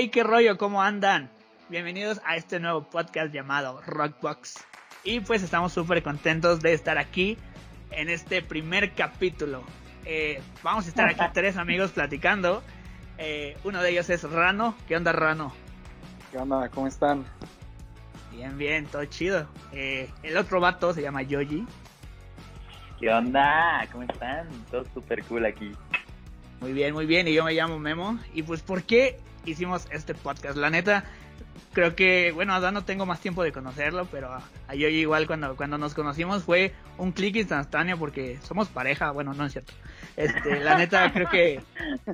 Hey, qué rollo, ¿cómo andan? Bienvenidos a este nuevo podcast llamado Rockbox. Y pues estamos súper contentos de estar aquí en este primer capítulo. Eh, vamos a estar aquí tres amigos platicando. Eh, uno de ellos es Rano. ¿Qué onda, Rano? ¿Qué onda? ¿Cómo están? Bien, bien, todo chido. Eh, el otro vato se llama Yoji. ¿Qué onda? ¿Cómo están? Todo súper cool aquí. Muy bien, muy bien. Y yo me llamo Memo. Y pues, ¿por qué hicimos este podcast. La neta, creo que, bueno, a Dan no tengo más tiempo de conocerlo, pero a yo igual cuando, cuando nos conocimos fue un clic instantáneo porque somos pareja, bueno, no es cierto. Este, la neta, creo que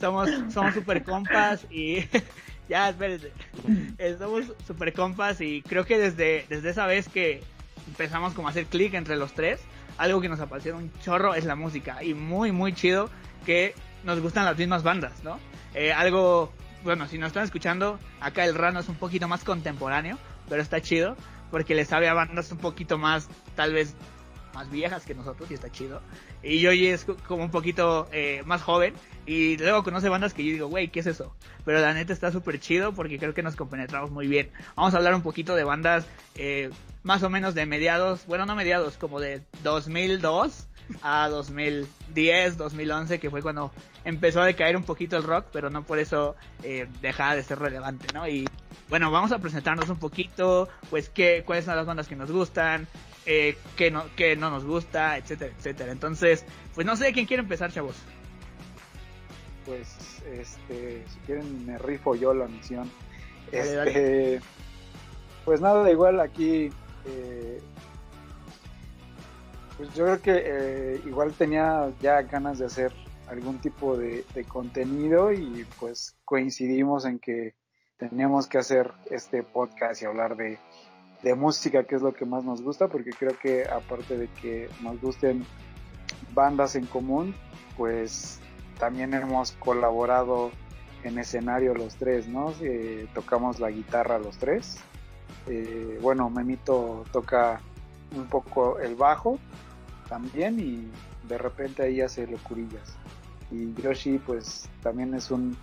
somos somos super compas y ya, espérense. Somos super compas y creo que desde, desde esa vez que empezamos como a hacer clic entre los tres, algo que nos apasiona un chorro es la música y muy, muy chido que nos gustan las mismas bandas, ¿no? Eh, algo bueno, si nos están escuchando, acá el Rano es un poquito más contemporáneo, pero está chido, porque le sabe a bandas un poquito más, tal vez, más viejas que nosotros, y está chido. Y yo es como un poquito eh, más joven, y luego conoce bandas que yo digo, güey, ¿qué es eso? Pero la neta está súper chido, porque creo que nos compenetramos muy bien. Vamos a hablar un poquito de bandas eh, más o menos de mediados, bueno, no mediados, como de 2002 a 2010, 2011, que fue cuando empezó a decaer un poquito el rock, pero no por eso eh, dejaba de ser relevante, ¿no? Y bueno, vamos a presentarnos un poquito, pues, qué, cuáles son las bandas que nos gustan, eh, qué, no, qué no nos gusta, etcétera, etcétera. Entonces, pues no sé quién quiere empezar, chavos. Pues, este, si quieren me rifo yo la misión. este, Pues nada, igual aquí eh, pues yo creo que eh, igual tenía ya ganas de hacer algún tipo de, contenido y pues coincidimos en que teníamos que hacer este podcast y hablar de, música, que es lo que más nos gusta, porque creo que aparte de que nos gusten bandas en común, pues también hemos colaborado en escenario los tres, ¿no? Tocamos la guitarra los tres. Eh, bueno, Memito toca un poco el bajo también y de repente ahí hace locurillas. Y Yoshi pues también es un,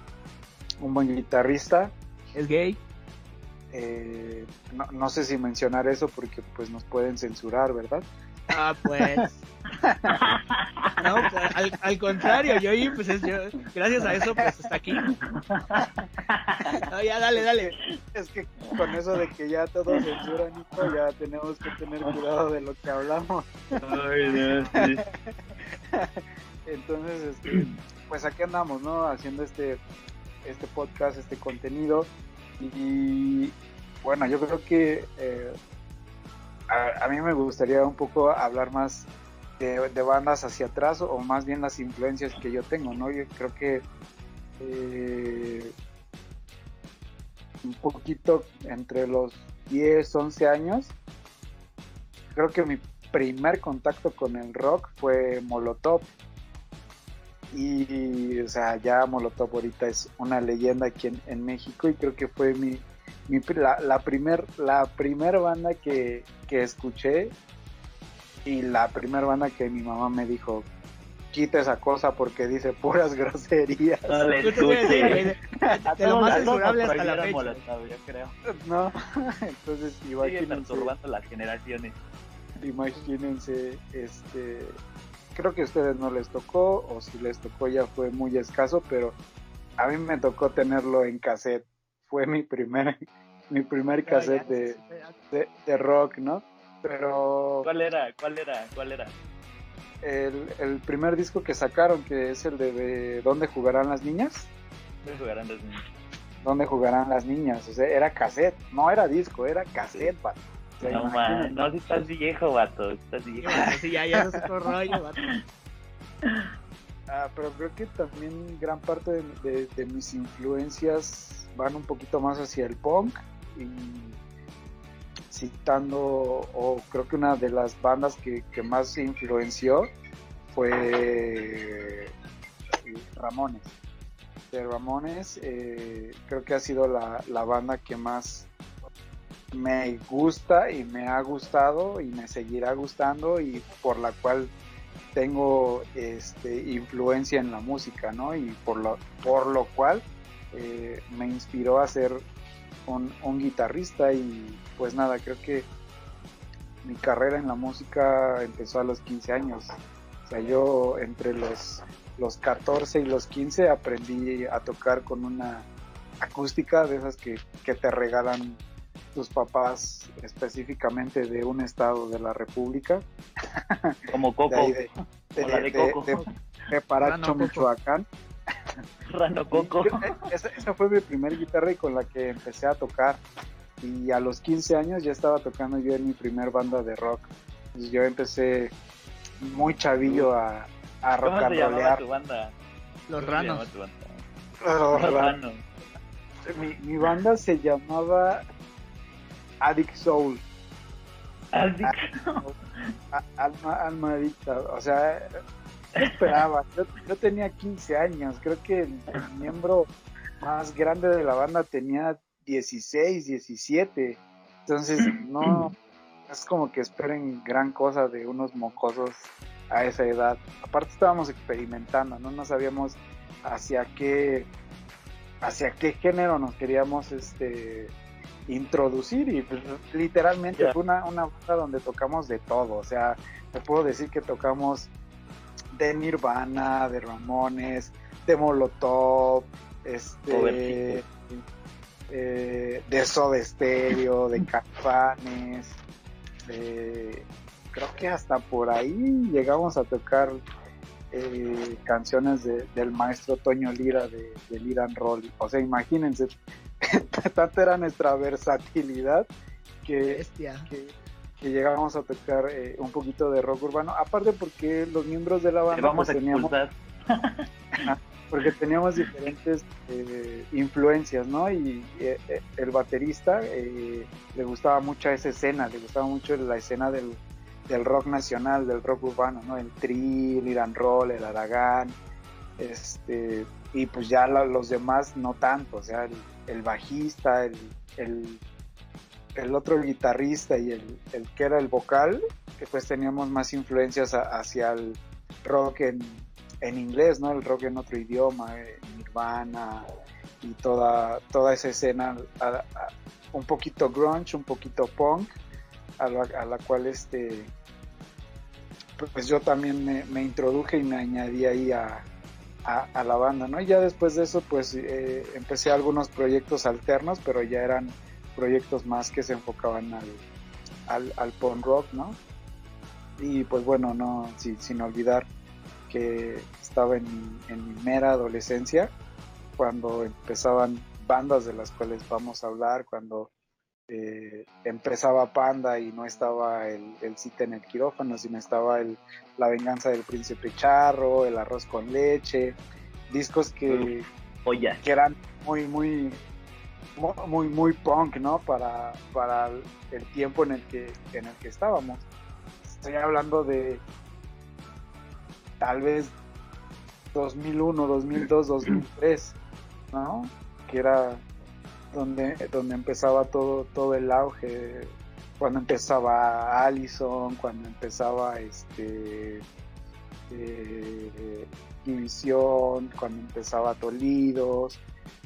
un buen guitarrista. ¿Es gay? Eh, no, sé si mencionar eso porque pues nos pueden censurar, ¿verdad? Ah, pues. no, pues, al, contrario, yo, pues es, yo, gracias a eso, pues está aquí. No, ya, dale, dale. Es que con eso de que ya todos censuran, ya tenemos que tener cuidado de lo que hablamos. Ay, sí. Entonces, este, pues aquí andamos, ¿no? Haciendo este, este podcast, este contenido. Y bueno, yo creo que eh, a, mí me gustaría un poco hablar más de, bandas hacia atrás o más bien las influencias que yo tengo, ¿no? Yo creo que eh, un poquito entre los 10, 11 años, creo que mi primer contacto con el rock fue Molotov. Y, o sea, ya Molotov ahorita es una leyenda aquí en México y creo que fue mi, la, la primer, la banda que, escuché y la primera banda que mi mamá me dijo, quita esa cosa porque dice puras groserías. No le escuché. Te lo más censurable hasta la fecha. yo creo. No, entonces imagínense. las generaciones. Imagínense, este, creo que a ustedes no les tocó, o si les tocó ya fue muy escaso, pero a mí me tocó tenerlo en cassette fue mi primer, mi primer cassette de, de, rock, ¿no? Pero... ¿Cuál era? ¿Cuál era? ¿Cuál era? El, el primer disco que sacaron, que es el de, ¿Dónde jugarán las niñas? ¿Dónde jugarán las niñas? ¿Dónde jugarán las niñas? O sea, era cassette, no era disco, era cassette, vato. no, man, no, si estás viejo, vato, estás viejo. sí, ya, ya no se rollo, vato. Ah, pero creo que también gran parte de, mis influencias van un poquito más hacia el punk y citando, o creo que una de las bandas que, más influenció fue Ramones. De Ramones eh, creo que ha sido la, la banda que más me gusta y me ha gustado y me seguirá gustando y por la cual tengo este, influencia en la música, ¿no? Y por lo, por lo cual eh, me inspiró a ser un, guitarrista y pues nada, creo que mi carrera en la música empezó a los 15 años. O sea, yo entre los, los 14 y los 15 aprendí a tocar con una acústica de esas que, que te regalan tus papás específicamente de un estado de la República. Como Coco. De, de, de, de Coco. de Paracho, Michoacán. Rano Coco. Esa, esa, fue mi primer guitarra y con la que empecé a tocar. Y a los 15 años ya estaba tocando yo en mi primer banda de rock. Entonces yo empecé muy chavillo a, a rock ¿Cómo and se rollear. tu banda? Los ¿Cómo se ranos. llamaba tu banda? Los Los Ranos. Mi, mi banda se llamaba Addict Soul. Adicto. A- Alma, alma adicta. O sea, ¿qué esperaba? Yo, yo tenía 15 años. Creo que el, el miembro más grande de la banda tenía 16, 17. Entonces, no es como que esperen gran cosa de unos mocosos a esa edad. Aparte estábamos experimentando, no no sabíamos hacia qué hacia qué género nos queríamos este introducir y pues, literalmente fue una, una banda donde tocamos de todo, o sea, te puedo decir que tocamos de Nirvana, de Ramones, de Molotov, este. Eh, de Soda Stereo, de Caifanes, de- creo que hasta por ahí llegamos a tocar eh, canciones de- del maestro Toño Lira de, de Lira and Roll. O sea, imagínense, tanta era nuestra versatilidad que, Bestia. que, que llegábamos a tocar eh, un poquito de rock urbano. Aparte porque los miembros de la Te banda vamos pues, a teníamos. porque teníamos diferentes eh, influencias, ¿no? Y eh, eh, el baterista eh, le gustaba mucho esa escena, le gustaba mucho la escena del, del rock nacional, del rock urbano, ¿no? El Tri, el Iran Roll, el Aragán, este, y pues ya la- los demás no tanto, o sea, el, bajista, el, el, el otro guitarrista y el, el que era el vocal, que pues teníamos más influencias a- hacia el rock en, en inglés, ¿no? El rock en otro idioma, eh, Nirvana y toda, toda esa escena, un poquito grunge, un poquito punk, a la, a la cual este, pues yo también me, me introduje y me añadí ahí a, a, la banda, ¿no? Y ya después de eso, pues eh, empecé algunos proyectos alternos, pero ya eran proyectos más que se enfocaban al, al, al punk rock, ¿no? Y pues bueno, no, sí, sin olvidar que estaba en, mi- en mi mera adolescencia, cuando empezaban bandas de las cuales vamos a hablar, cuando eh, empezaba Panda y no estaba el, el cita en el quirófano, sino estaba el, La venganza del príncipe charro, El arroz con leche, discos que, Oye, que eran muy, muy, mu- muy, muy punk, ¿no? Para, para el- el tiempo en el que, en el que estábamos. Estoy hablando de tal vez 2001, 2002, 2003, ¿no? Que era donde, donde empezaba todo, todo el auge, cuando empezaba Allison, cuando empezaba este eh, División, cuando empezaba Tolidos,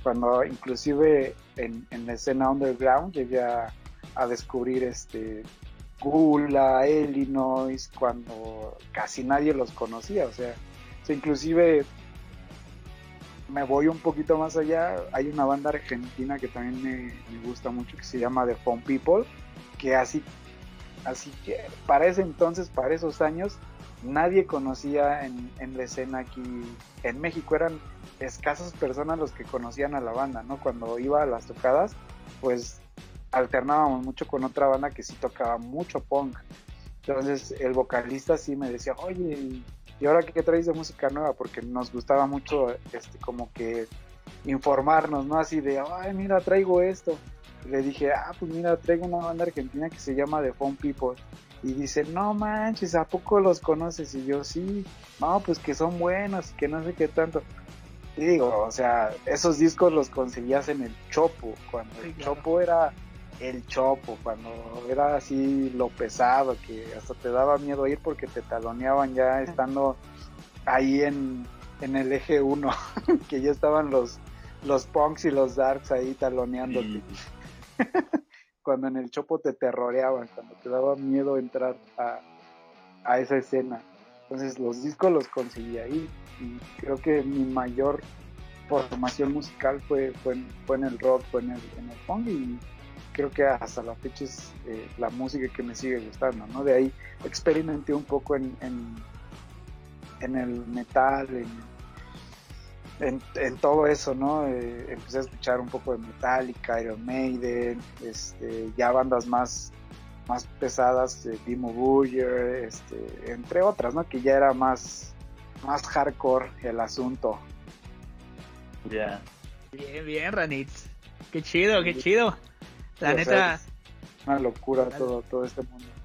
cuando inclusive en, en la escena underground llegué a, a descubrir este Gula, Illinois, cuando casi nadie los conocía, o sea, inclusive me voy un poquito más allá, hay una banda argentina que también me, me gusta mucho que se llama The Phone People, que así, así que para ese entonces, para esos años, nadie conocía en, en la escena aquí en México, eran escasas personas los que conocían a la banda, ¿no? Cuando iba a las tocadas, pues alternábamos mucho con otra banda que sí tocaba mucho punk. Entonces el vocalista sí me decía, oye, ¿y ahora qué traes de música nueva? Porque nos gustaba mucho este como que informarnos, ¿no? Así de, ay, mira, traigo esto. Y le dije, ah, pues mira, traigo una banda argentina que se llama The Phone People. Y dice, no manches, ¿a poco los conoces? Y yo, sí, no, pues que son buenos, que no sé qué tanto. Y digo, o sea, esos discos los conseguías en el Chopo, cuando Sí, el claro. Chopo era el Chopo, cuando era así lo pesado, que hasta te daba miedo ir porque te taloneaban ya estando ahí en, en el eje 1, que ya estaban los, los punks y los darks ahí taloneándote. Sí. cuando en el chopo te terroreaban, cuando te daba miedo entrar a, a esa escena. Entonces los discos los conseguí ahí y creo que mi mayor formación musical fue, fue, en, fue en el rock, fue en el, en el punk y creo que hasta la fecha es eh, la música que me sigue gustando, ¿no? De ahí experimenté un poco en, en, en el metal, en, en, en, todo eso, ¿no? Eh, empecé a escuchar un poco de Metallica, Iron Maiden, este, ya bandas más, más pesadas, eh, Dimo Burger, este, entre otras, ¿no? Que ya era más, más hardcore el asunto. Ya. Bien, bien, Ranitz. Qué chido, qué chido. La Sí, o neta. sea, es una locura todo, todo este mundo.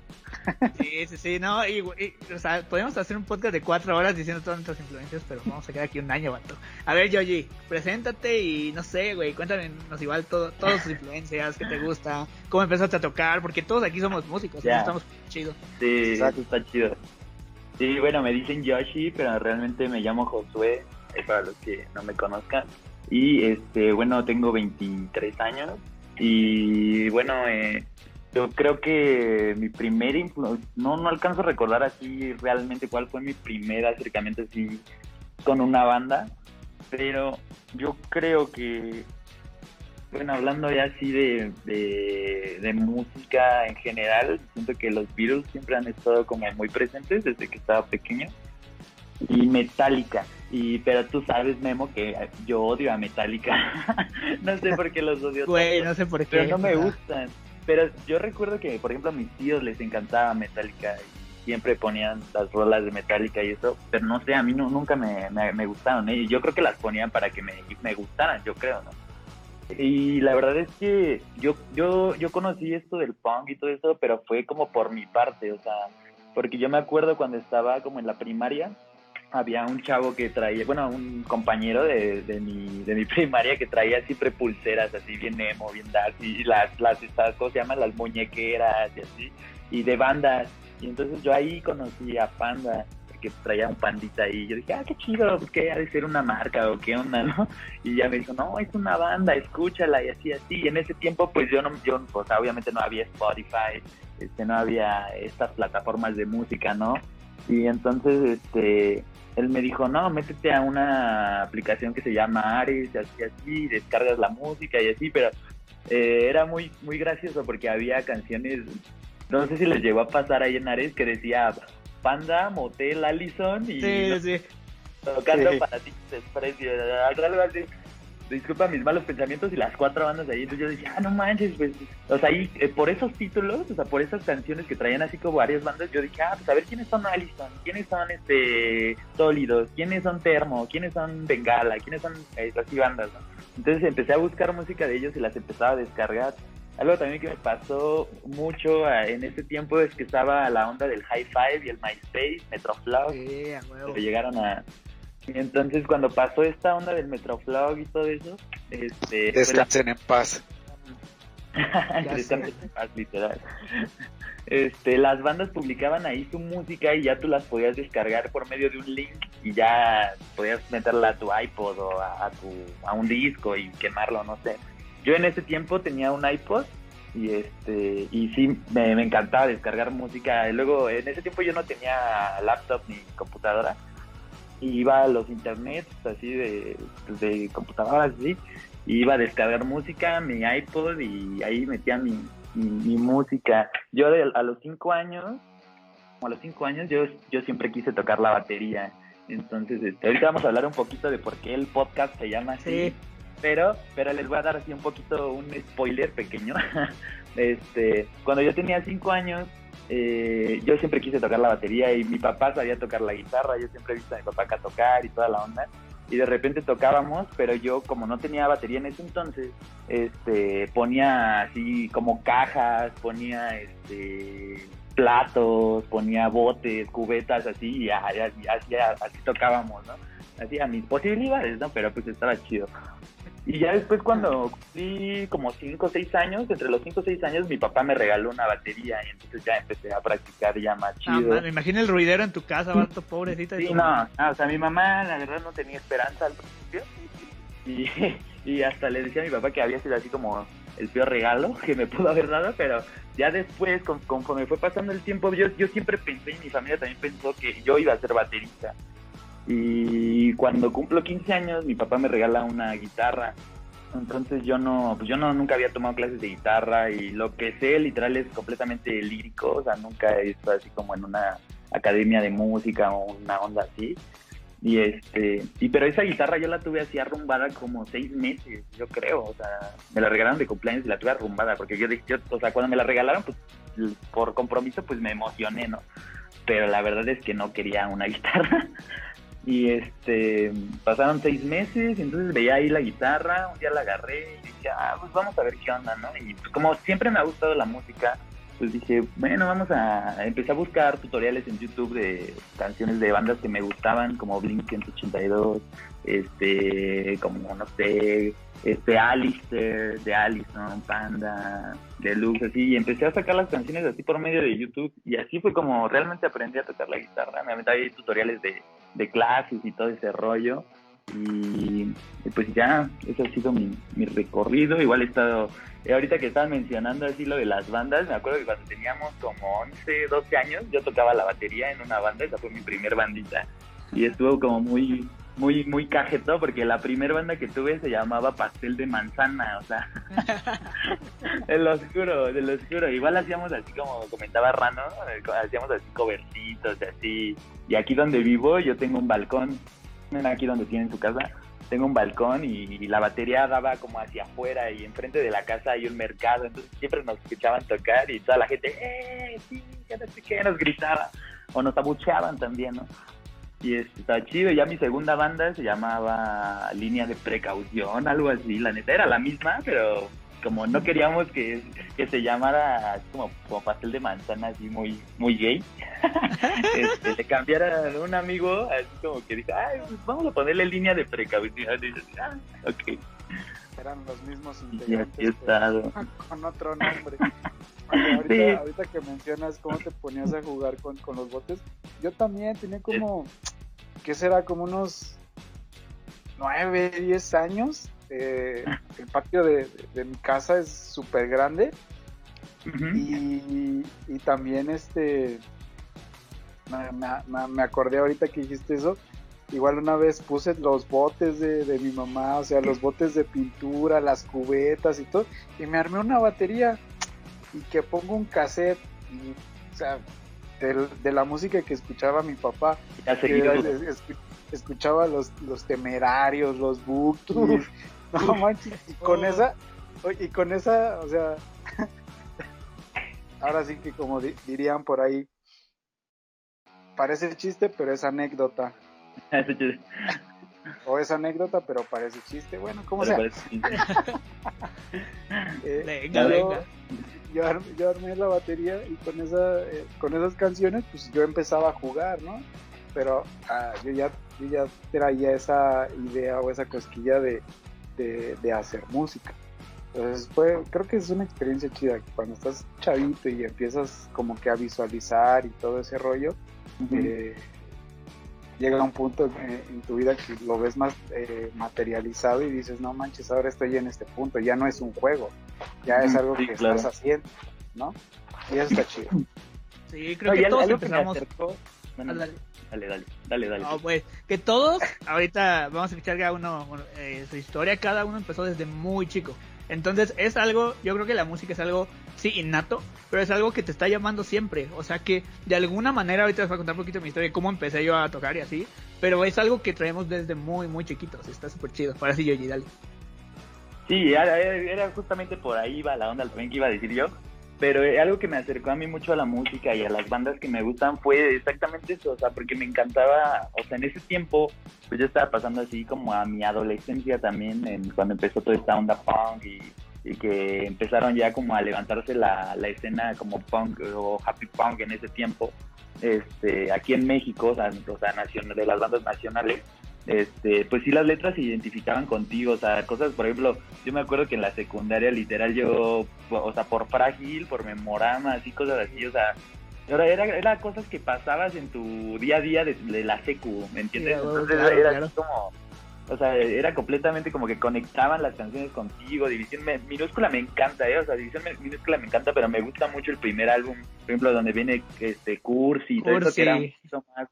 Sí, sí, sí, no, y, y, o sea, podemos hacer un podcast de cuatro horas diciendo todas nuestras influencias, pero vamos a quedar aquí un año, vato. A ver, Yoji, preséntate y no sé, güey, cuéntanos igual todo, todas tus influencias, qué te gusta, cómo empezaste a tocar, porque todos aquí somos músicos, estamos chidos. Sí, Exacto. eso está chido. Sí, bueno, me dicen Yoshi, pero realmente me llamo Josué, eh, para los que no me conozcan. Y este, bueno, tengo 23 años y bueno, eh, yo creo que mi primer influ- no no alcanzo a recordar así realmente cuál fue mi primer acercamiento así con una banda, pero yo creo que bueno, hablando ya así de, de, música en general, siento que los Beatles siempre han estado como muy presentes desde que estaba pequeño. Y Metallica. Y, pero tú sabes, Memo, que yo odio a Metallica. no sé por qué los odio Güey, no sé por qué. pero no me gustan. Pero yo recuerdo que, por ejemplo, a mis tíos les encantaba Metallica y siempre ponían las rolas de Metallica y eso, pero no sé, a mí no, nunca me, me, me gustaron. ¿eh? Y Yo creo que las ponían para que me, me gustaran, yo creo, ¿no? Y la verdad es que yo, yo, yo conocí esto del punk y todo eso, pero fue como por mi parte, o sea, porque yo me acuerdo cuando estaba como en la primaria, había un chavo que traía, bueno, un compañero de, de, mi, de mi primaria que traía siempre pulseras así bien emo, bien dark, y las, las estas, ¿cómo se llaman? Las muñequeras y así, y de bandas. Y entonces yo ahí conocí a Panda, que traía un pandita ahí. Yo dije, ah, qué chido, pues que ha de ser una marca o qué onda, ¿no? Y ya me dijo, no, es una banda, escúchala y así, así. Y en ese tiempo, pues yo no, yo, o sea, obviamente no había Spotify, este, no había estas plataformas de música, ¿no? Y entonces, este, él me dijo, no, métete a una aplicación que se llama Ares, y así, así, descargas la música y así, pero eh, era muy, muy gracioso porque había canciones, no sé si les llegó a pasar ahí en Ares, que decía Panda, Motel, Allison y Sí, sí. tocando Sí. para ti desprecio, algo así. Disculpa mis malos pensamientos y las cuatro bandas ahí. Entonces yo decía, ah, no manches, pues. O sea, ahí, eh, por esos títulos, o sea, por esas canciones que traían así como varias bandas, yo dije, ah, pues a ver quiénes son Allison, quiénes son este Sólidos, quiénes son Termo, quiénes son Bengala, quiénes son eh, así bandas, ¿no? Entonces empecé a buscar música de ellos y las empezaba a descargar. Algo también que me pasó mucho eh, en ese tiempo es que estaba la onda del High Five y el MySpace, a huevo. que llegaron a... y Entonces cuando pasó esta onda del Metroflog y todo eso, este... la- Descansen en paz. Descansen en paz, literal. Este, las bandas publicaban ahí su música y ya tú las podías descargar por medio de un link y ya podías meterla a tu iPod o a, a tu, a un disco y quemarlo, no sé. Yo en ese tiempo tenía un iPod y este y sí me, me encantaba descargar música. Y luego en ese tiempo yo no tenía laptop ni computadora y iba a los internets así de, de computadoras así y iba a descargar música, mi iPod y ahí metía mi, mi, mi música. Yo de- a los cinco años, como a los cinco años, yo, yo siempre quise tocar la batería. Entonces, este, ahorita vamos a hablar un poquito de por qué el podcast se llama así. Sí. Pero, pero les voy a dar así un poquito un spoiler pequeño. este, cuando yo tenía cinco años, eh, yo siempre quise tocar la batería y mi papá sabía tocar la guitarra. Yo siempre he visto a mi papá acá tocar y toda la onda. Y de repente tocábamos, pero yo como no tenía batería en ese entonces, este, ponía así como cajas, ponía este platos, ponía botes, cubetas así y así, así, así tocábamos, ¿no? Así a mis posibilidades, ¿no? Pero pues estaba chido. Y ya después cuando cumplí como 5 o 6 años, entre los 5 o 6 años, mi papá me regaló una batería y entonces ya empecé a practicar ya más Ah, chido. me imagino el ruidero en tu casa, vato, pobrecita. Sí, no, no, o sea, mi mamá la verdad no tenía esperanza al principio. Y, y hasta le decía a mi papá que había sido así como el peor regalo que me pudo haber dado, pero ya después, con, conforme fue pasando el tiempo, yo, yo siempre pensé, y mi familia también pensó que yo iba a ser baterista. Y cuando cumplo 15 años, mi papá me regala una guitarra. Entonces yo no, pues yo no nunca había tomado clases de guitarra y lo que sé literal es completamente lírico, o sea, nunca he estado así como en una academia de música o una onda así. Y este, y pero esa guitarra yo la tuve así arrumbada como seis meses, yo creo, o sea, me la regalaron de cumpleaños y la tuve arrumbada, porque yo, yo o sea, cuando me la regalaron, pues por compromiso, pues me emocioné, ¿no? Pero la verdad es que no quería una guitarra. Y este, pasaron seis meses, entonces veía ahí la guitarra, un día la agarré y dije, ah, pues vamos a ver qué onda, ¿no? Y pues como siempre me ha gustado la música, pues dije, bueno, vamos a empezar a buscar tutoriales en YouTube de canciones de bandas que me gustaban, como Blink 182, este, como, no sé, este, Alistair, de ¿no? Panda, Deluxe, así, y empecé a sacar las canciones así por medio de YouTube, y así fue como realmente aprendí a tocar la guitarra, me metí tutoriales de, de clases y todo ese rollo, y, pues ya, ese ha sido mi, mi recorrido. Igual he estado, eh, ahorita que estaban mencionando así lo de las bandas, me acuerdo que cuando teníamos como 11, 12 años, yo tocaba la batería en una banda, esa fue mi primer bandita. Y estuvo como muy, muy, muy cajeto porque la primera banda que tuve se llamaba Pastel de Manzana, o sea, de lo oscuro, de lo oscuro. Igual hacíamos así como comentaba Rano, hacíamos así cobercitos, así. Y aquí donde vivo yo tengo un balcón aquí donde tienen su casa, tengo un balcón y, la batería daba como hacia afuera y enfrente de la casa hay un mercado, entonces siempre nos escuchaban tocar y toda la gente, ¡eh! Sí, que no sé qué, nos gritaba o nos abucheaban también, ¿no? Y está chido, ya mi segunda banda se llamaba Línea de Precaución, algo así, la neta era la misma, pero como no queríamos que, se llamara como, como, pastel de manzana así muy muy gay este, le cambiara un amigo así como que dijo ay pues vamos a ponerle línea de precaución y ah, ok eran los mismos integrantes con otro nombre ahorita, ahorita, que mencionas cómo te ponías a jugar con, con los botes yo también tenía como ¿qué será? como unos nueve, diez años. Eh, el patio de, mi casa es súper grande. Y, también este me, acordé ahorita que dijiste eso. Igual una vez puse los botes de, mi mamá o sea los botes de pintura las cubetas y todo y me armé una batería y que pongo un cassette o sea de, la música que escuchaba mi papá escuchaba los, los temerarios los bookies no manches, y con esa, y con esa, o sea, ahora sí que como dirían por ahí, parece chiste, pero es anécdota. o es anécdota, pero parece chiste. Bueno, ¿cómo sea? eh, venga, yo, venga. Yo, armé la batería y con esa, eh, con esas canciones, pues yo empezaba a jugar, ¿no? Pero ah, yo ya, yo ya traía esa idea o esa cosquilla de, de, hacer música. Entonces fue, creo que es una experiencia chida, cuando estás chavito y empiezas como que a visualizar y todo ese rollo, eh, llega un punto en, tu vida que lo ves más eh, materializado y dices, no manches, ahora estoy en este punto, ya no es un juego, ya es algo que estás haciendo, ¿no? Y eso está chido. Sí, creo que todos empezamos... Dale, dale, dale, dale. No, pues, que todos, ahorita vamos a escuchar cada uno eh, su historia, cada uno empezó desde muy chico. Entonces es algo, yo creo que la música es algo, sí, innato, pero es algo que te está llamando siempre. O sea que de alguna manera, ahorita les voy a contar un poquito mi historia de cómo empecé yo a tocar y así, pero es algo que traemos desde muy, muy chiquitos. Está súper chido. Ahora sí, Yoji, dale. Sí, era, era, justamente por ahí va la onda al que iba a decir yo pero eh, algo que me acercó a mí mucho a la música y a las bandas que me gustan fue exactamente eso, o sea, porque me encantaba, o sea, en ese tiempo, pues yo estaba pasando así como a mi adolescencia también, en, cuando empezó toda esta onda punk y, que empezaron ya como a levantarse la, la escena como punk o happy punk en ese tiempo, este, aquí en México, o sea, o de las bandas nacionales este, pues sí las letras se identificaban contigo, o sea, cosas, por ejemplo, yo me acuerdo que en la secundaria literal yo, o sea, por frágil, por memorama, así cosas así, o sea, era, era, cosas que pasabas en tu día a día de, la secu, ¿me entiendes? Entonces era, así como, O sea, era completamente como que conectaban las canciones contigo. División Minúscula me encanta, ¿eh? O sea, División Minúscula me encanta, pero me gusta mucho el primer álbum, por ejemplo, donde viene este Cursi y todo eso que era poquito más,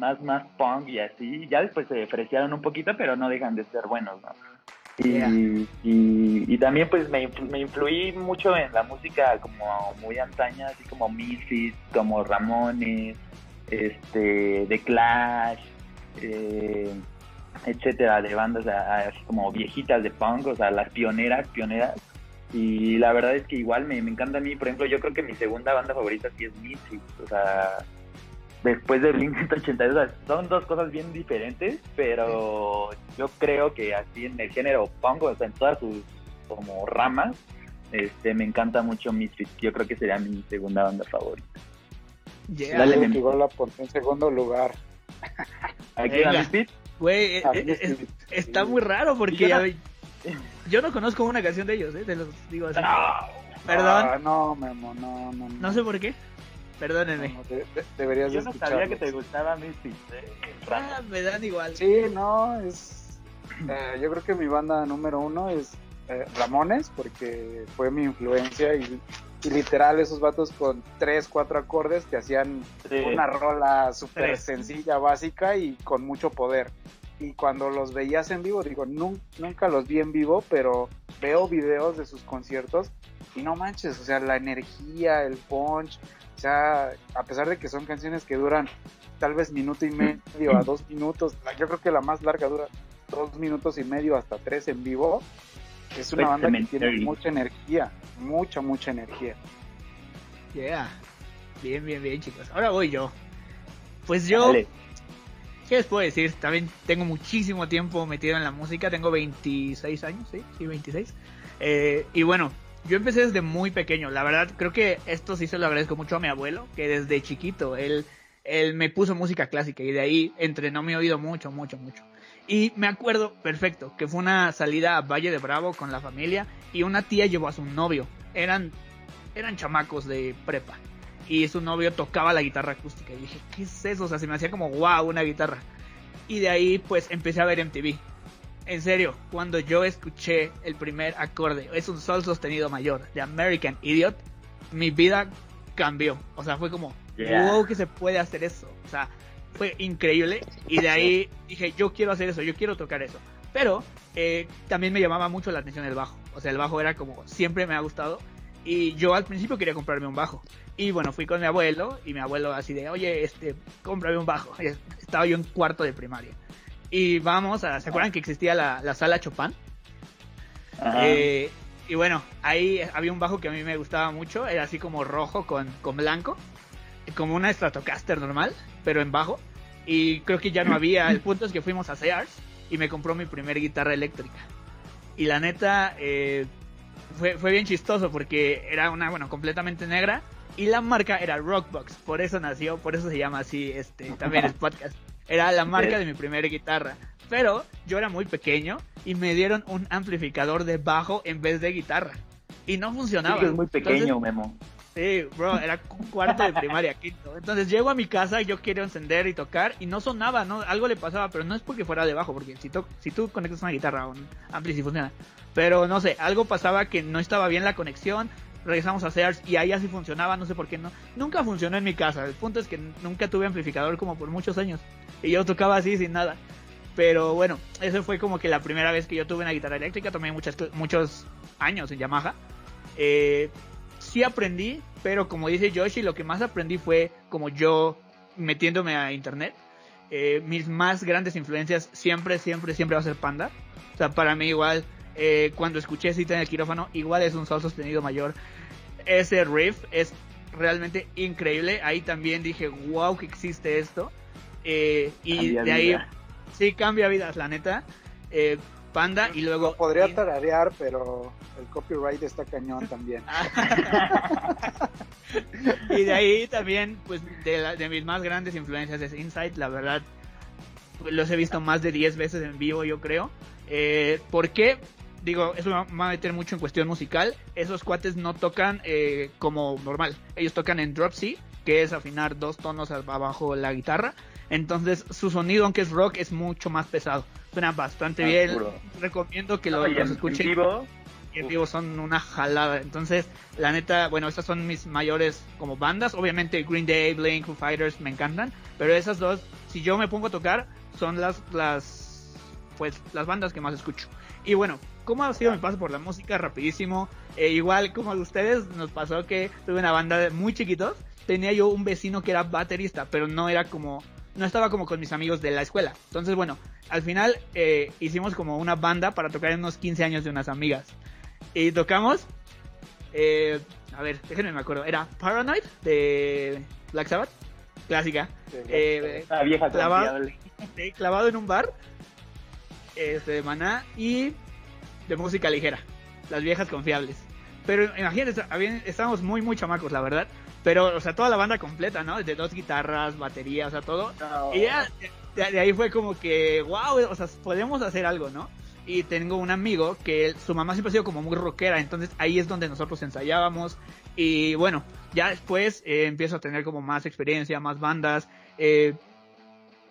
más, más punk y así. Ya después se apreciaron un poquito, pero no dejan de ser buenos, ¿no? Y, y, también pues me, me, influí mucho en la música como muy antaña, así como Misfits, como Ramones, este, The Clash, eh, etcétera, de bandas así como viejitas de punk, o sea, las pioneras, pioneras. Y la verdad es que igual me, me encanta a mí, por ejemplo, yo creo que mi segunda banda favorita sí es Misfits, o sea, después de Blink 182. son dos cosas bien diferentes, pero yo creo que así en el género punk, o sea, en todas sus como ramas, este, me encanta mucho Misfits. Yo creo que sería mi segunda banda favorita. Yeah. Dale, igual la por en segundo lugar. ¿Aquí a Misfits? Güey, eh, eh, está muy raro porque yo no... conozco una canción de ellos, ¿eh? Te los digo así. Perdón. Ah, no, Memo, no, no, no. No sé por qué. Perdónenme. deberías Yo no sabía que te gustaba Misfits. ¿eh? Ah, me dan igual. Sí, no, es. Eh, yo creo que mi banda número uno es eh, Ramones, porque fue mi influencia y, literal esos vatos con tres, cuatro acordes que hacían una rola súper sencilla, básica y con mucho poder. Y cuando los veías en vivo, digo, nunca los vi en vivo, pero veo videos de sus conciertos y no manches, o sea, la energía, el punch, o sea, a pesar de que son canciones que duran tal vez minuto y medio a dos minutos, yo creo que la más larga dura dos minutos y medio hasta tres en vivo, es una banda que tiene mucha energía, mucha, mucha energía. Yeah. Bien, bien, bien, chicos. Ahora voy yo. Pues yo, ¿qué les puedo decir? También tengo muchísimo tiempo metido en la música. Tengo 26 años, ¿sí? Sí, 26. Eh, y bueno, yo empecé desde muy pequeño. La verdad, creo que esto sí se lo agradezco mucho a mi abuelo, que desde chiquito él, me puso música clásica y de ahí entrenó mi oído mucho, mucho, mucho. Y me acuerdo perfecto que fue una salida a Valle de Bravo con la familia y una tía llevó a su novio. Eran, eran chamacos de prepa. Y su novio tocaba la guitarra acústica. Y dije, ¿qué es eso? O sea, se me hacía como wow, una guitarra. Y de ahí pues empecé a ver MTV en serio, cuando yo escuché el primer acorde, es un sol sostenido mayor de American Idiot, mi vida cambió. O sea, fue como, wow, que se puede hacer eso. O sea, fue increíble. Y de ahí dije, yo quiero hacer eso, yo quiero tocar eso. Pero eh, también me llamaba mucho la atención el bajo. O sea, el bajo era como, siempre me ha gustado. Y yo al principio quería comprarme un bajo. Y bueno, fui con mi abuelo y mi abuelo así de, oye, este, cómprame un bajo. Estaba yo en cuarto de primaria. Y vamos a, ¿se acuerdan que existía la, sala Chopin? Eh, y bueno, ahí había un bajo que a mí me gustaba mucho, era así como rojo con, con blanco, como una Stratocaster normal, pero en bajo. Y creo que ya no había, el punto es que fuimos a Sears y me compró mi primera guitarra eléctrica. Y la neta, eh, fue, fue bien chistoso porque era una, bueno, completamente negra y la marca era Rockbox, por eso nació, por eso se llama así este también el podcast. Era la marca de mi primera guitarra. Pero yo era muy pequeño y me dieron un amplificador de bajo en vez de guitarra. Y no funcionaba. Sí, es muy pequeño, Memo. Sí, bro, era cuarto de primaria, quinto. Entonces llego a mi casa y yo quiero encender y tocar y no sonaba, ¿no? Algo le pasaba, pero no es porque fuera de bajo, porque si, si tú conectas una guitarra o un ampli sí funciona. Pero no sé, algo pasaba que no estaba bien la conexión, regresamos a Sears y ahí así funcionaba, no sé por qué no. Nunca funcionó en mi casa. El punto es que nunca tuve amplificador como por muchos años. Y yo tocaba así sin nada. Pero bueno, eso fue como que la primera vez que yo tuve una guitarra eléctrica. Tomé muchas, muchos años en Yamaha. Eh, sí aprendí, pero como dice Yoshi, lo que más aprendí fue como yo metiéndome a internet. Eh, mis más grandes influencias siempre, siempre, siempre va a ser Panda. O sea, para mí igual eh, cuando escuché Cita en el quirófano, igual es un sol sostenido mayor. Ese riff es realmente increíble. Ahí también dije, wow, que existe esto. Eh, y de ahí, sí, cambia vidas, la neta. Eh, Panda y luego... podría tararear, pero el copyright está cañón también. y de ahí también, pues, de, de mis más grandes influencias es Insight, la verdad. Los he visto más de 10 veces en vivo, yo creo. Eh, ¿Por qué? Digo, eso me va a meter mucho en cuestión musical. Esos cuates no tocan eh, como normal. Ellos tocan en drop C, que es afinar dos tonos abajo la guitarra. Entonces su sonido, aunque es rock, es mucho más pesado. Suena bastante Ah, bien. puro. Recomiendo que lo, Oye, los en escuchen. vivo, Y en vivo son una jalada. Entonces, la neta, bueno, estas son mis mayores como bandas. Obviamente Green Day, Blink, Foo Fighters me encantan. Pero esas dos, si yo me pongo a tocar, son las, las, pues, las bandas que más escucho. Y bueno, ¿cómo ha sido mi paso por la música? Rapidísimo. Eh, igual como a ustedes, nos pasó que tuve una banda de muy chiquitos. Tenía yo un vecino que era baterista, pero no era como, no estaba como con mis amigos de la escuela. Entonces, bueno, al final eh, hicimos como una banda para tocar en unos 15 años de unas amigas. Y tocamos, eh, a ver, déjenme me acuerdo, era Paranoid de Black Sabbath, clásica. Eh, la vieja Clavado. clavado en un bar este, de Maná y de música ligera, las viejas confiables. Pero imagínate, estábamos muy, muy chamacos, la verdad. Pero, o sea, toda la banda completa, ¿no? De dos guitarras, batería, o sea, todo. No. Y ya, de, de ahí fue como que, wow, o sea, podemos hacer algo, ¿no? Y tengo un amigo que su mamá siempre ha sido como muy rockera, entonces ahí es donde nosotros ensayábamos. Y bueno, ya después eh, empiezo a tener como más experiencia, más bandas. Eh,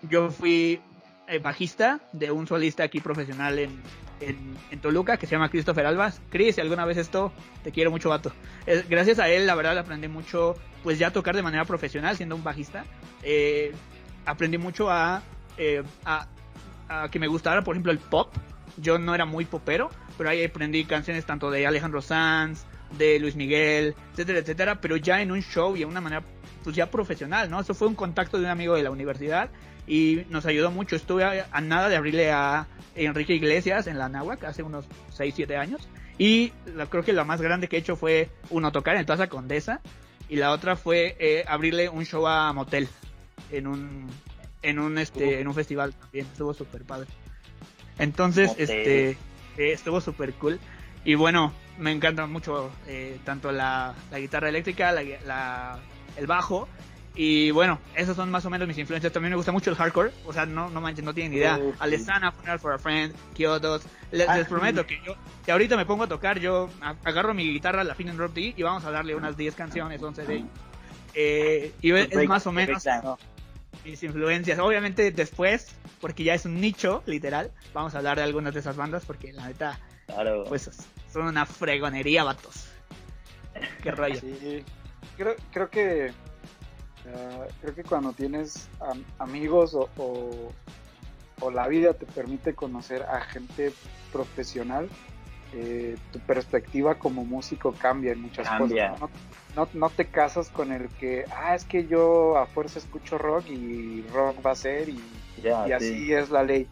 yo fui eh, bajista de un solista aquí profesional en, en, en Toluca que se llama Christopher Albas. Chris, si alguna vez esto, te quiero mucho, vato. Eh, gracias a él, la verdad, aprendí mucho, pues ya a tocar de manera profesional siendo un bajista. Eh, aprendí mucho a, eh, a, a que me gustara, por ejemplo, el pop. Yo no era muy popero, pero ahí aprendí canciones tanto de Alejandro Sanz, de Luis Miguel, etcétera, etcétera, pero ya en un show y de una manera pues ya profesional, ¿no? Eso fue un contacto de un amigo de la universidad y nos ayudó mucho. Estuve a, a nada de abrirle a Enrique Iglesias en la Náhuac hace unos 6, 7 años. Y la- creo que la más grande que he hecho fue uno tocar en Plaza Condesa y la otra fue eh, abrirle un show a Motel en un en un este en un festival también estuvo súper padre entonces Motel. este eh, estuvo súper cool y bueno me encanta mucho eh, tanto la, la guitarra eléctrica la, la- el bajo y bueno esas son más o menos mis influencias también me gusta mucho el hardcore o sea no no manches no tienen idea Ok. Alessana Funeral for a Friend Kyotos les, Ah, les sí. prometo que yo si ahorita me pongo a tocar yo agarro mi guitarra la Fin Drop D y vamos a darle unas 10 canciones 11 de. Eh, y es más o menos mis influencias. Obviamente después, porque ya es un nicho, literal, vamos a hablar de algunas de esas bandas porque la neta, Claro. pues son una fregonería, vatos. Qué rollo. Sí, creo, creo que ah, creo que cuando tienes am- amigos o, o, o la vida te permite conocer a gente profesional, eh, tu perspectiva como músico cambia en muchas Cambia. cosas. ¿no? No, no te casas con el que, ah, es que yo a fuerza escucho rock y rock va a ser y y sí. así es la ley.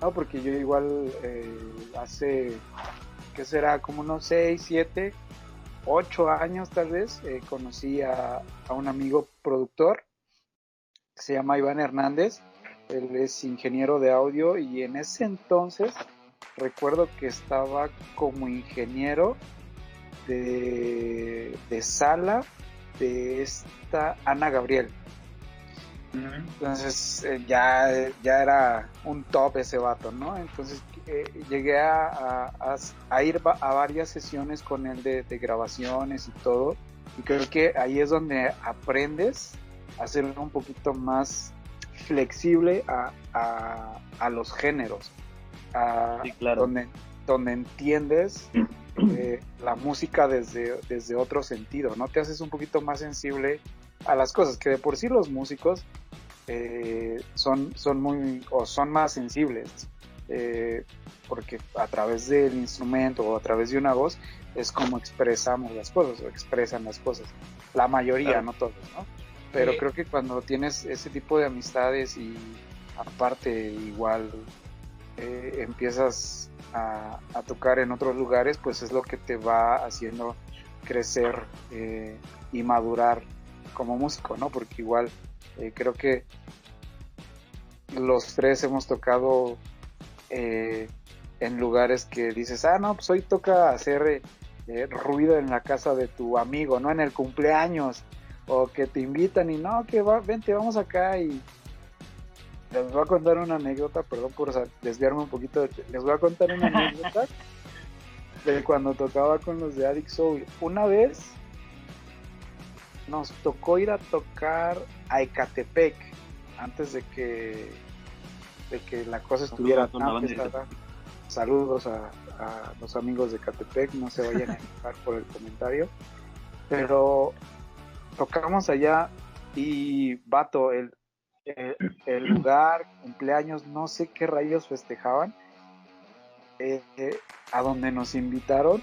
No, porque yo igual eh, hace, ¿qué será? Como unos 6, 7, 8 años tal vez, eh, conocí a, a un amigo productor que se llama Iván Hernández. Él es ingeniero de audio y en ese entonces recuerdo que estaba como ingeniero de, de sala de esta Ana Gabriel. Entonces eh, ya, ya era un top ese vato, ¿no? Entonces eh, llegué a, a- a- a ir a varias sesiones con él de, de grabaciones y todo. Y creo que ahí es donde aprendes a ser un poquito más flexible a, a- a los géneros. a- Sí, claro. Donde, donde entiendes eh, la música desde, desde otro sentido, ¿no? Te haces un poquito más sensible a las cosas, que de por sí los músicos eh, son, son muy, o son más sensibles, eh, porque a través del instrumento o a través de una voz es como expresamos las cosas, o expresan las cosas. La mayoría, Claro. no todos, ¿no? Pero Sí. creo que cuando tienes ese tipo de amistades y aparte igual eh, empiezas a, a tocar en otros lugares, pues es lo que te va haciendo crecer eh, y madurar como músico, ¿no? Porque igual eh, creo que los tres hemos tocado eh, en lugares que dices, ah, no, pues hoy toca hacer eh, eh, ruido en la casa de tu amigo, ¿no? En el cumpleaños, o que te invitan y no, que va, vente, vamos acá y les voy a contar una anécdota, perdón por desviarme un poquito, les voy a contar una anécdota de cuando tocaba con los de Addict Soul. Una vez nos tocó ir a tocar a Ecatepec antes de que de que la cosa estuviera tan pesada. Saludos a, los amigos de Catepec, no se vayan a enojar por el comentario. Pero tocamos allá y vato, el, el, lugar, cumpleaños, no sé qué rayos festejaban. Eh, eh, a donde nos invitaron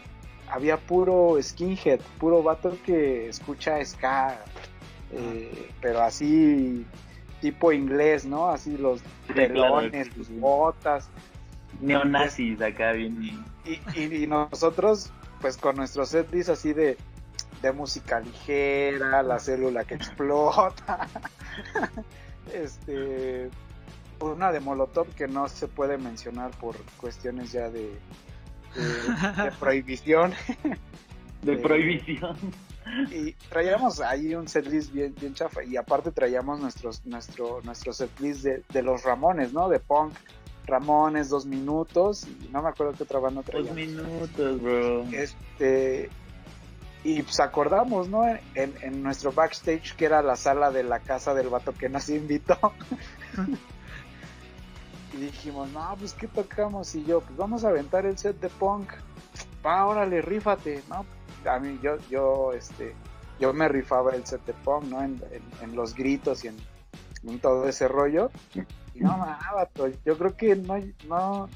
había puro skinhead, puro vato que escucha ska, eh, pero así tipo inglés, ¿no? Así los pelones, sus botas. Neonazis acá bien. Y, y, nosotros, pues con nuestro setlist así de, de música ligera, la célula que explota. este una de Molotov que no se puede mencionar por cuestiones ya de, de, prohibición. de prohibición. Y traíamos ahí un setlist bien, bien chafa. Y aparte traíamos nuestros, nuestro, nuestro setlist de, de los Ramones, ¿no? De punk. Ramones, dos minutos. Y no me acuerdo qué otra banda traíamos. Dos minutos, bro. Este. Y pues acordamos, ¿no? En, en nuestro backstage, que era la sala de la casa del vato que nos invitó. y dijimos, no, pues ¿qué tocamos? Y yo, pues vamos a aventar el set de punk. Va, órale, rífate, ¿no? A mí, yo, yo, este, yo me rifaba el set de punk, ¿no? En, los gritos y en, todo ese rollo. Y no, yo creo que no, no,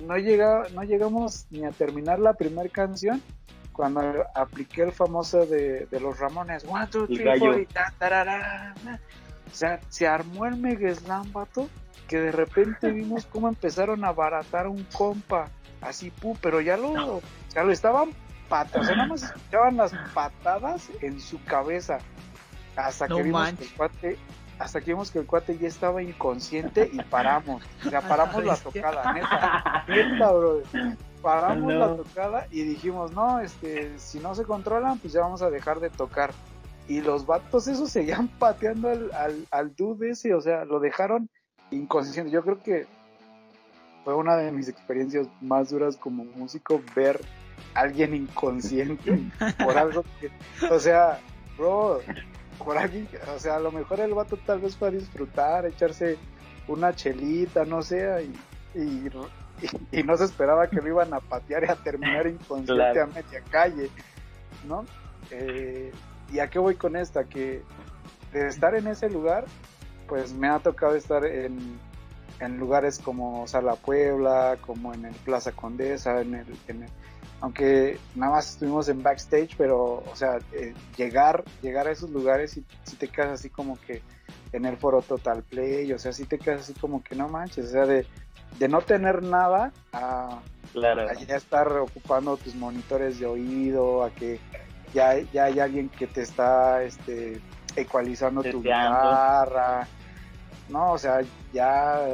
no, llega, no llegamos ni a terminar la primera canción cuando apliqué el famoso de, los Ramones, one, two, three, four, y O sea, se armó el mega slam, vato, que de repente vimos cómo empezaron a baratar un compa, así, pu, pero ya lo, ya lo estaban patadas, o sea, nada más escuchaban las patadas en su cabeza, hasta que vimos que el cuate, hasta que vimos que el cuate ya estaba inconsciente y paramos, o sea, paramos la tocada, neta, neta, bro, paramos la tocada y dijimos, no, este, si no se controlan, pues ya vamos a dejar de tocar. Y los vatos esos seguían pateando al, al, al dude ese, o sea, lo dejaron inconsciente. Yo creo que fue una de mis experiencias más duras como músico ver alguien inconsciente por algo que, o sea, bro, por alguien, o sea, a lo mejor el vato tal vez fue a disfrutar, echarse una chelita, no sé, y, y, no se esperaba que lo iban a patear y a terminar inconsciente a media calle, ¿no? Eh, ¿Y a qué voy con esta? Que de estar en ese lugar, pues me ha tocado estar en, en lugares como Sala Puebla, como en el Plaza Condesa, en el, aunque nada más estuvimos en backstage, pero, o sea, eh, llegar, llegar a esos lugares y si te quedas así como que en el foro Total Play, o sea, si te quedas así como que no manches, o sea, de, de no tener nada a, claro. ya estar ocupando tus monitores de oído, a que ya, ya hay alguien que te está este, ecualizando tu guitarra, ¿no? O sea, ya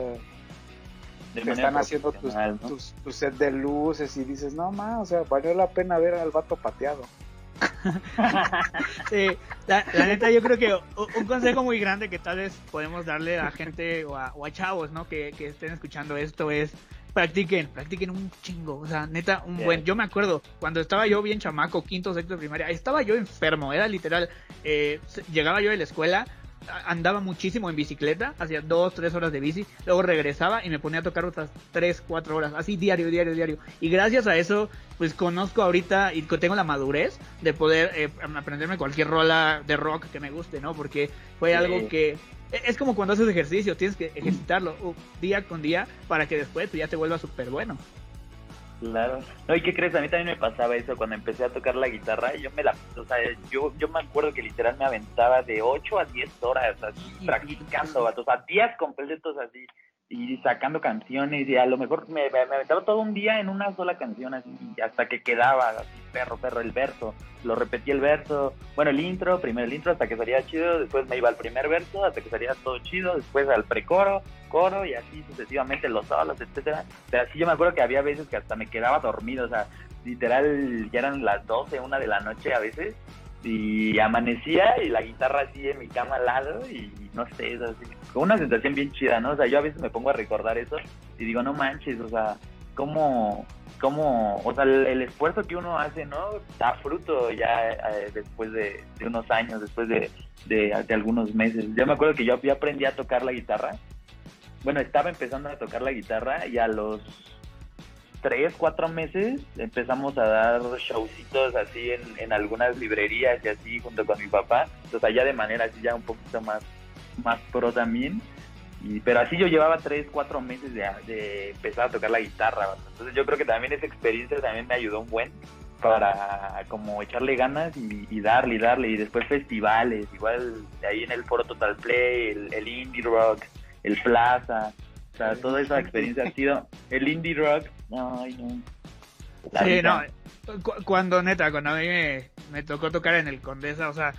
te están haciendo tus, tu set de luces y dices, no más, o sea, valió la pena ver al vato pateado. sí, la, neta yo creo que un consejo muy grande que tal vez podemos darle a gente o a, chavos, ¿no? Que, que, estén escuchando esto es practiquen, practiquen un chingo, o sea, neta, un buen, yo me acuerdo, cuando estaba yo bien chamaco, quinto, sexto de primaria, estaba yo enfermo, era literal, eh, llegaba yo de la escuela, andaba muchísimo en bicicleta, hacía dos, tres horas de bici, luego regresaba y me ponía a tocar otras tres, cuatro horas, así diario, diario, diario. Y gracias a eso, pues conozco ahorita y tengo la madurez de poder eh, aprenderme cualquier rola de rock que me guste, ¿no? Porque fue algo que e, es como cuando haces ejercicio, tienes que ejercitarlo uh, día con día para que después ya te vuelva súper bueno. Claro. No, ¿y qué crees? A mí también me pasaba eso cuando empecé a tocar la guitarra. Yo me la, o sea, yo, yo me acuerdo que literal me aventaba de 8 a 10 horas así, practicando, o sea, días completos así y sacando canciones y a lo mejor me, me, aventaba todo un día en una sola canción así hasta que quedaba así perro perro el verso. Lo repetí el verso. Bueno el intro primero el intro hasta que salía chido después me iba al primer verso hasta que salía todo chido después al precoro coro y así sucesivamente los solos etcétera. Pero así yo me acuerdo que había veces que hasta me quedaba dormido o sea literal ya eran las 12 una de la noche a veces y amanecía y la guitarra así en mi cama al lado y no sé, es así, con una sensación bien chida, ¿no? O sea, yo a veces me pongo a recordar eso y digo, no manches, o sea, cómo, como, o sea, el, esfuerzo que uno hace, ¿no? Da fruto ya eh, después de, unos años, después de, de, algunos meses. Yo me acuerdo que yo aprendí a tocar la guitarra. Bueno, estaba empezando a tocar la guitarra y a los tres, cuatro meses empezamos a dar showcitos así en, en algunas librerías y así junto con mi papá. Sea, ya de manera así ya un poquito más, más pro también. Y, pero así yo llevaba tres, cuatro meses de, de empezar a tocar la guitarra. Entonces yo creo que también esa experiencia también me ayudó un buen para como echarle ganas y, darle y darle. Y después festivales, igual ahí en el Foro Total Play, el, el Indie Rock, el Plaza. O sea, toda esa experiencia ha sido el Indie Rock. Ay, no. sí, no. cuando neta, cuando a mí me, me tocó tocar en el Condesa, o sea,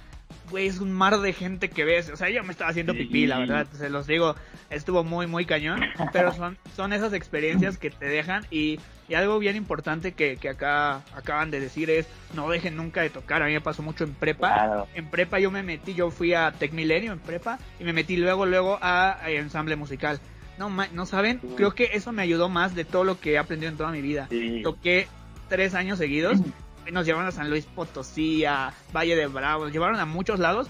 güey, es un mar de gente que ves. O sea, yo me estaba haciendo pipí, la verdad. Se los digo, estuvo muy, muy cañón. Pero son, son esas experiencias que te dejan. Y, y algo bien importante que, que, acá acaban de decir es: no dejen nunca de tocar. A mí me pasó mucho en prepa. En prepa yo me metí, yo fui a Tech Milenio en prepa. Y me metí luego, luego a, ensamble musical. No, no saben, creo que eso me ayudó más de todo lo que he aprendido en toda mi vida. Toqué tres años seguidos nos llevaron a San Luis Potosí, a Valle de Bravo, nos llevaron a muchos lados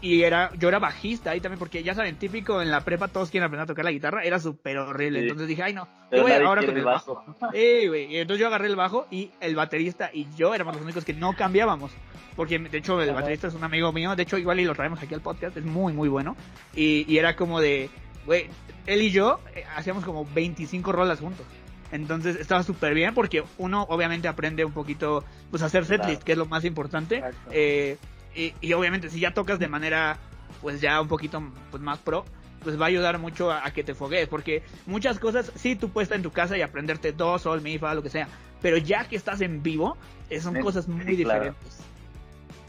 y era yo era bajista ahí también porque ya saben típico en la prepa todos quieren aprender a tocar la guitarra era súper horrible. Entonces dije ay no yo voy ahora con el bajo, y entonces yo agarré el bajo y el baterista y yo éramos los únicos que no cambiábamos porque de hecho el baterista es un amigo mío de hecho igual y lo traemos aquí al podcast es muy muy bueno y, y era como de güey él y yo eh, hacíamos como 25 rolas juntos entonces estaba súper bien porque uno obviamente aprende un poquito pues a hacer setlist, que es lo más importante. Eh, y, obviamente si ya tocas de manera pues ya un poquito pues más pro, pues va a ayudar mucho a, que te foguees. Porque muchas cosas, sí, tú puedes estar en tu casa y aprenderte dos sol, mi, fa, lo que sea. Pero ya que estás en vivo, eh, son cosas muy diferentes.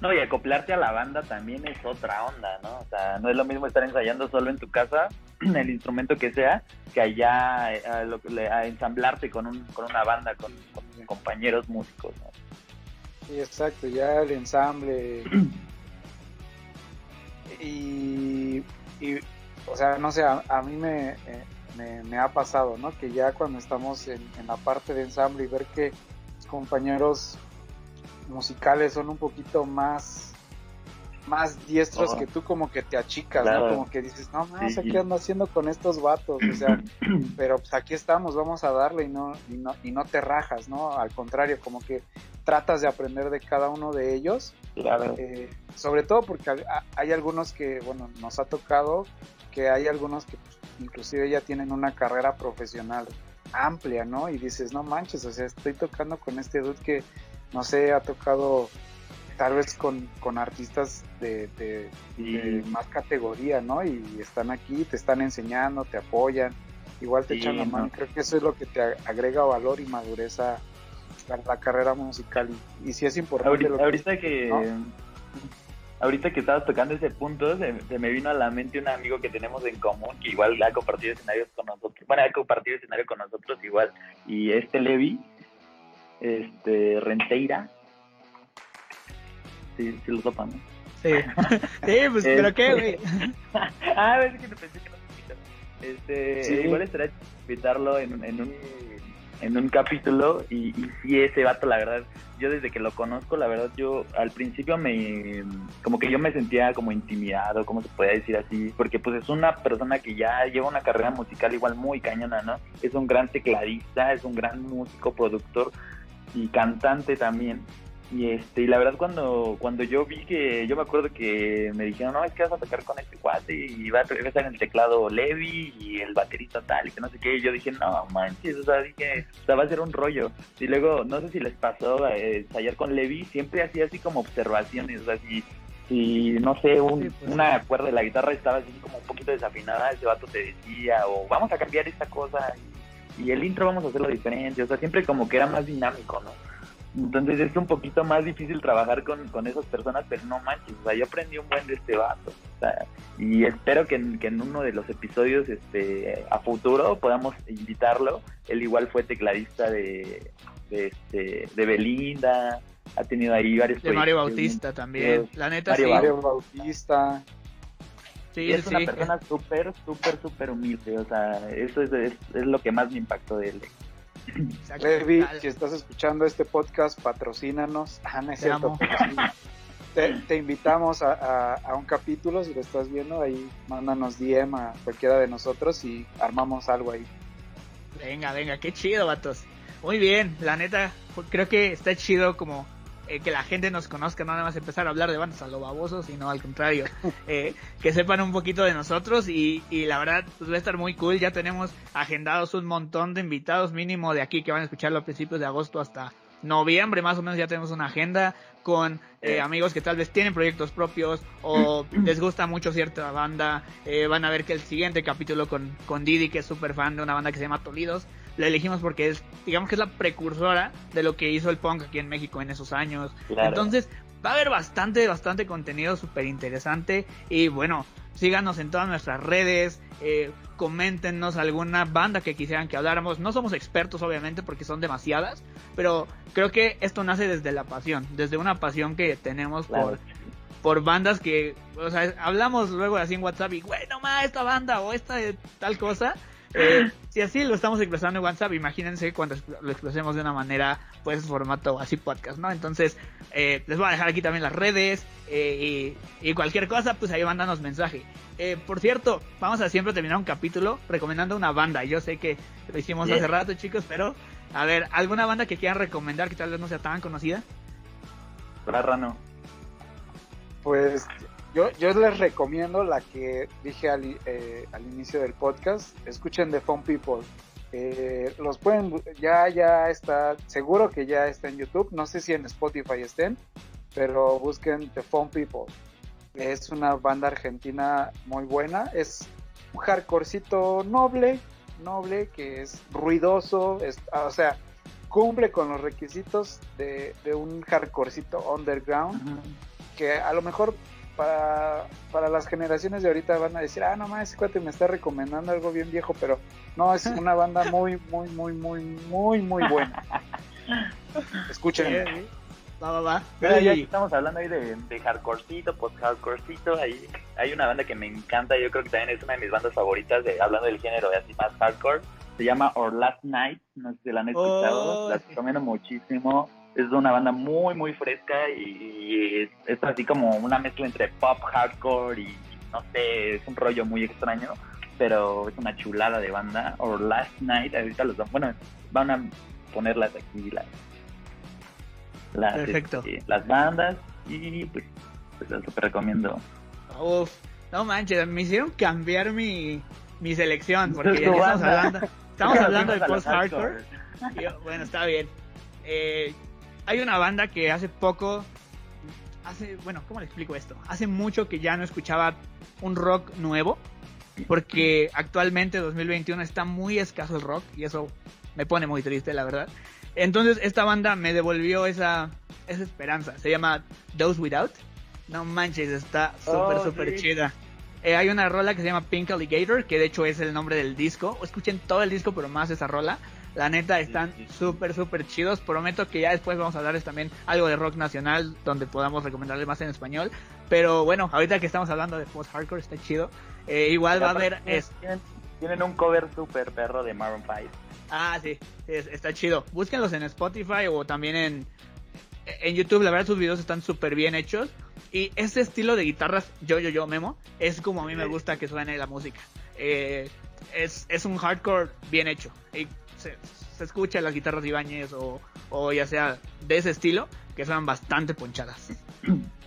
No, y acoplarte a la banda también es otra onda, ¿no? O sea, no es lo mismo estar ensayando solo en tu casa, el instrumento que sea, que allá eh, a, ensamblarte con, un, con una banda, con, compañeros músicos, ¿no? Sí, exacto, ya el ensamble. y, o sea, no sé, a, mí me, me, me, ha pasado, ¿no? Que ya cuando estamos en, en la parte de ensamble y ver que compañeros musicales son un poquito más más diestros que tú como que te achicas, ¿no? Como que dices, no, no, sé ¿qué ando haciendo con estos vatos? O sea, pero pues aquí estamos, vamos a darle y no, y no, y no te rajas, ¿no? Al contrario, como que tratas de aprender de cada uno de ellos. Claro. Eh, sobre todo porque hay algunos que, bueno, nos ha tocado que hay algunos que pues, inclusive ya tienen una carrera profesional amplia, ¿no? Y dices, no manches, o sea, estoy tocando con este dude que no sé, ha tocado tal vez con, con artistas de, de, más categoría, ¿no? Y están aquí, te están enseñando, te apoyan, igual te echan la mano. Creo que eso es lo que te agrega valor y madurez a, la carrera musical. Y, y sí es importante. Ahorita, que... Ahorita que estabas tocando ese punto, se, me vino a la mente un amigo que tenemos en común, que igual ha compartido escenarios con nosotros, bueno, ha compartido escenario con nosotros igual, y este Levi, este, Renteira. Sí, sí lo topan, ¿no? Sí, sí pues, ¿pero qué, güey? ah, es que no pensé que no Este, igual estaría invitarlo en, en un en un capítulo y, y sí ese vato la verdad yo desde que lo conozco la verdad yo al principio me como que yo me sentía como intimidado como se puede decir así porque pues es una persona que ya lleva una carrera musical igual muy cañona no es un gran tecladista es un gran músico productor y cantante también. Y este, y la verdad cuando, cuando yo vi que, yo me acuerdo que me dijeron, no, es que vas a tocar con este cuate y va a estar en el teclado Levi y el baterista tal y que no sé qué, y yo dije, no manches, o sea, dije, o sea, va a ser un rollo. Y luego, no sé si les pasó eh, ensayar con Levi, siempre hacía así como observaciones, o sea, si, si no sé, un, pues. una cuerda de la guitarra estaba así como un poquito desafinada, ese vato te decía, o vamos a cambiar esta cosa, y el intro vamos a hacerlo diferente, o sea, siempre como que era más dinámico, ¿no? Entonces es un poquito más difícil trabajar con, con esas personas, pero no manches, o sea, yo aprendí un buen de este vato, o sea, y espero que en, que en uno de los episodios este, a futuro podamos invitarlo, él igual fue tecladista de, de, este, de Belinda, ha tenido ahí varios... De Mario Bautista también, la neta Mario, sí. Mario Bautista, Sí, es una persona súper, súper, súper humilde. O sea, eso es, es, lo que más me impactó de él. Levi, si estás escuchando este podcast, patrocínanos. Ah, no es cierto, te, invitamos a, a, un capítulo, si lo estás viendo, ahí mándanos DM a cualquiera de nosotros y armamos algo ahí. Venga, venga, qué chido, vatos. Muy bien, la neta, creo que está chido como eh, que la gente nos conozca, no nada más empezar a hablar de bandas a lo baboso, sino al contrario, eh, que sepan un poquito de nosotros y, y la verdad pues va a estar muy cool, ya tenemos agendados un montón de invitados mínimo de aquí que van a escucharlo a principios de agosto hasta noviembre más o menos ya tenemos una agenda con eh, amigos que tal vez tienen proyectos propios o les gusta mucho cierta banda. Eh, van a ver que el siguiente capítulo con, con Didi, que es súper fan de una banda que se llama Tolidos, la elegimos porque es, digamos que es la precursora de lo que hizo el punk aquí en México en esos años. Entonces, va a haber bastante, bastante contenido súper interesante. Y bueno, síganos en todas nuestras redes. Eh, coméntenos alguna banda que quisieran que habláramos. No somos expertos, obviamente, porque son demasiadas. Pero creo que esto nace desde la pasión. Desde una pasión que tenemos por, por bandas que, o sea, hablamos luego así en WhatsApp y, güey, no más, esta banda o esta tal cosa. Eh, si así lo estamos expresando en WhatsApp, imagínense cuando lo expresemos de una manera, pues formato así podcast, ¿no? Entonces, eh, les voy a dejar aquí también las redes eh, y, cualquier cosa, pues ahí mándanos mensaje. por cierto, vamos a siempre terminar un capítulo recomendando una banda. Yo sé que lo hicimos hace rato, chicos, pero a ver, ¿alguna banda que quieran recomendar que tal vez no sea tan conocida? Rano. Pues yo, yo les recomiendo la que dije al, eh, al inicio del podcast. Escuchen The Phone People. Eh, los pueden, ya, ya está, seguro que ya está en YouTube. No sé si en Spotify estén, pero busquen The Phone People. Es una banda argentina muy buena. Es un hardcorecito noble, noble, que es ruidoso, es, o sea, cumple con los requisitos de, de un hardcorecito underground. Que a lo mejor para, para las generaciones de ahorita van a decir, ah, no más, ese cuate me está recomendando algo bien viejo, pero no, es una banda muy, muy, muy, muy, muy, muy buena. Escuchen. Va, va, va. ya estamos hablando ahí de, de hardcorecito, post-hardcorecito. Ahí hay una banda que me encanta, yo creo que también es una de mis bandas favoritas, de, hablando del género de así más hardcore. Se llama Our Last Night, no sé si la han escuchado, oh, la recomiendo muchísimo es una banda muy, muy fresca y, es, así como una mezcla entre pop, hardcore y no sé, es un rollo muy extraño, pero es una chulada de banda. Or Last Night, ahorita los bueno, van a ponerlas aquí las, las, este, las bandas y pues, pues las recomiendo. Uf, no manches, me hicieron cambiar mi, mi selección porque ya estamos hablando, estamos hablando de post-hardcore. Bueno, está bien. Eh, hay una banda que hace poco, hace, bueno, ¿cómo le explico esto? Hace mucho que ya no escuchaba un rock nuevo, porque actualmente 2021 está muy escaso el rock y eso me pone muy triste, la verdad. Entonces esta banda me devolvió esa, esa esperanza. Se llama Those Without. No manches, está súper, oh, súper chida. Eh, hay una rola que se llama Pink Alligator, que de hecho es el nombre del disco. Escuchen todo el disco, pero más esa rola. La neta están súper, súper chidos. Prometo que ya después vamos a darles también algo de rock nacional donde podamos recomendarles más en español. Pero bueno, ahorita que estamos hablando de post-hardcore está chido. Eh, igual va a haber... Es... Tienen, un cover súper perro de Maroon 5. Ah, sí, está chido. Búsquenlos en Spotify o también en, en YouTube. La verdad sus videos están súper bien hechos. Y ese estilo de guitarras, yo, yo, yo, Memo, es como a mí me gusta que suene la música. Eh, es, es un hardcore bien hecho. Y se, escucha las guitarras Ibáñez o, o ya sea de ese estilo, que son bastante ponchadas.